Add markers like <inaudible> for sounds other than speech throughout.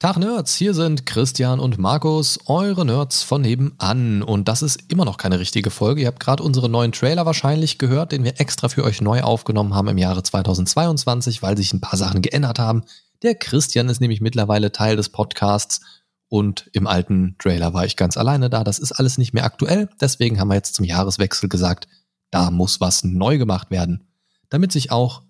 Tag Nerds, hier sind Christian und Markus, eure Nerds von nebenan. Und das ist immer noch keine richtige Folge. Ihr habt gerade unseren neuen Trailer wahrscheinlich gehört, den wir extra für euch neu aufgenommen haben im Jahre 2022, weil sich ein paar Sachen geändert haben. Der Christian ist nämlich mittlerweile Teil des Podcasts und im alten Trailer war ich ganz alleine da. Das ist alles nicht mehr aktuell. Deswegen haben wir jetzt zum Jahreswechsel gesagt, da muss was neu gemacht werden. Damit sich auch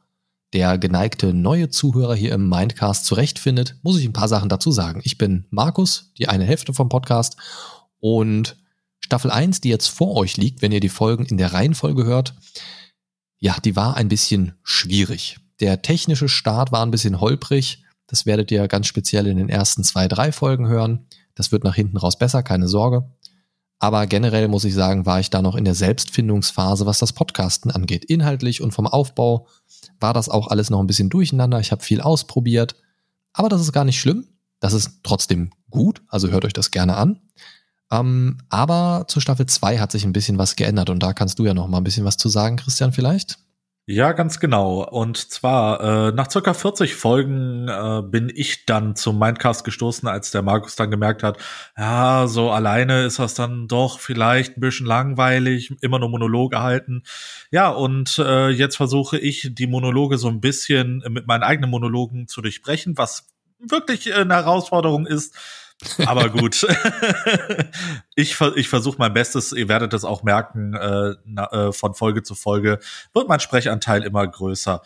der geneigte neue Zuhörer hier im Mindcast zurechtfindet, muss ich ein paar Sachen dazu sagen. Ich bin Markus, die eine Hälfte vom Podcast und Staffel 1, die jetzt vor euch liegt, wenn ihr die Folgen in der Reihenfolge hört, ja, die war ein bisschen schwierig. Der technische Start war ein bisschen holprig. Das werdet ihr ganz speziell in den ersten zwei, drei Folgen hören. Das wird nach hinten raus besser, keine Sorge. Aber generell muss ich sagen, war ich da noch in der Selbstfindungsphase, was das Podcasten angeht. Inhaltlich und vom Aufbau war das auch alles noch ein bisschen durcheinander. Ich habe viel ausprobiert. Aber das ist gar nicht schlimm. Das ist trotzdem gut. Also hört euch das gerne an. Ähm, aber zur Staffel 2 hat sich ein bisschen was geändert und da kannst du ja noch mal ein bisschen was zu sagen, Christian, vielleicht? Ja, ganz genau. Und zwar äh, nach circa 40 Folgen äh, bin ich dann zum Mindcast gestoßen, als der Markus dann gemerkt hat, ja, so alleine ist das dann doch vielleicht ein bisschen langweilig, immer nur Monologe halten. Ja, und äh, jetzt versuche ich die Monologe so ein bisschen mit meinen eigenen Monologen zu durchbrechen, was wirklich eine Herausforderung ist aber gut, <laughs> ich, ich versuche mein Bestes. Ihr werdet es auch merken, äh, na, äh, von Folge zu Folge wird mein Sprechanteil immer größer.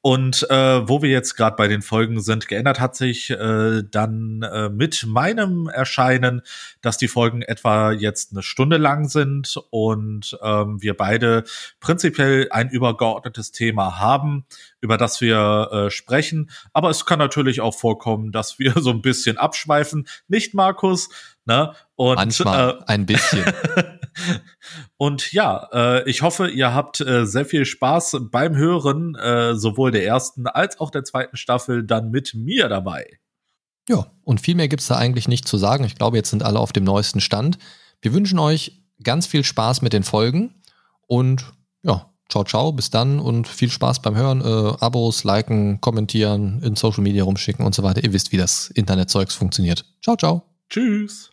Und äh, wo wir jetzt gerade bei den Folgen sind, geändert hat sich äh, dann äh, mit meinem Erscheinen, dass die Folgen etwa jetzt eine Stunde lang sind und ähm, wir beide prinzipiell ein übergeordnetes Thema haben, über das wir äh, sprechen. Aber es kann natürlich auch vorkommen, dass wir <laughs> so ein bisschen abschweifen. Nicht, Markus? Ne? Und, Manchmal äh, ein bisschen. <laughs> und ja, äh, ich hoffe, ihr habt äh, sehr viel Spaß beim Hören, äh, sowohl der ersten als auch der zweiten Staffel dann mit mir dabei. Ja, und viel mehr gibt's da eigentlich nicht zu sagen. Ich glaube, jetzt sind alle auf dem neuesten Stand. Wir wünschen euch ganz viel Spaß mit den Folgen und ja, ciao, ciao, bis dann und viel Spaß beim Hören. Äh, Abos, liken, kommentieren, in Social Media rumschicken und so weiter. Ihr wisst, wie das Internetzeugs funktioniert. Ciao, ciao. Tschüss.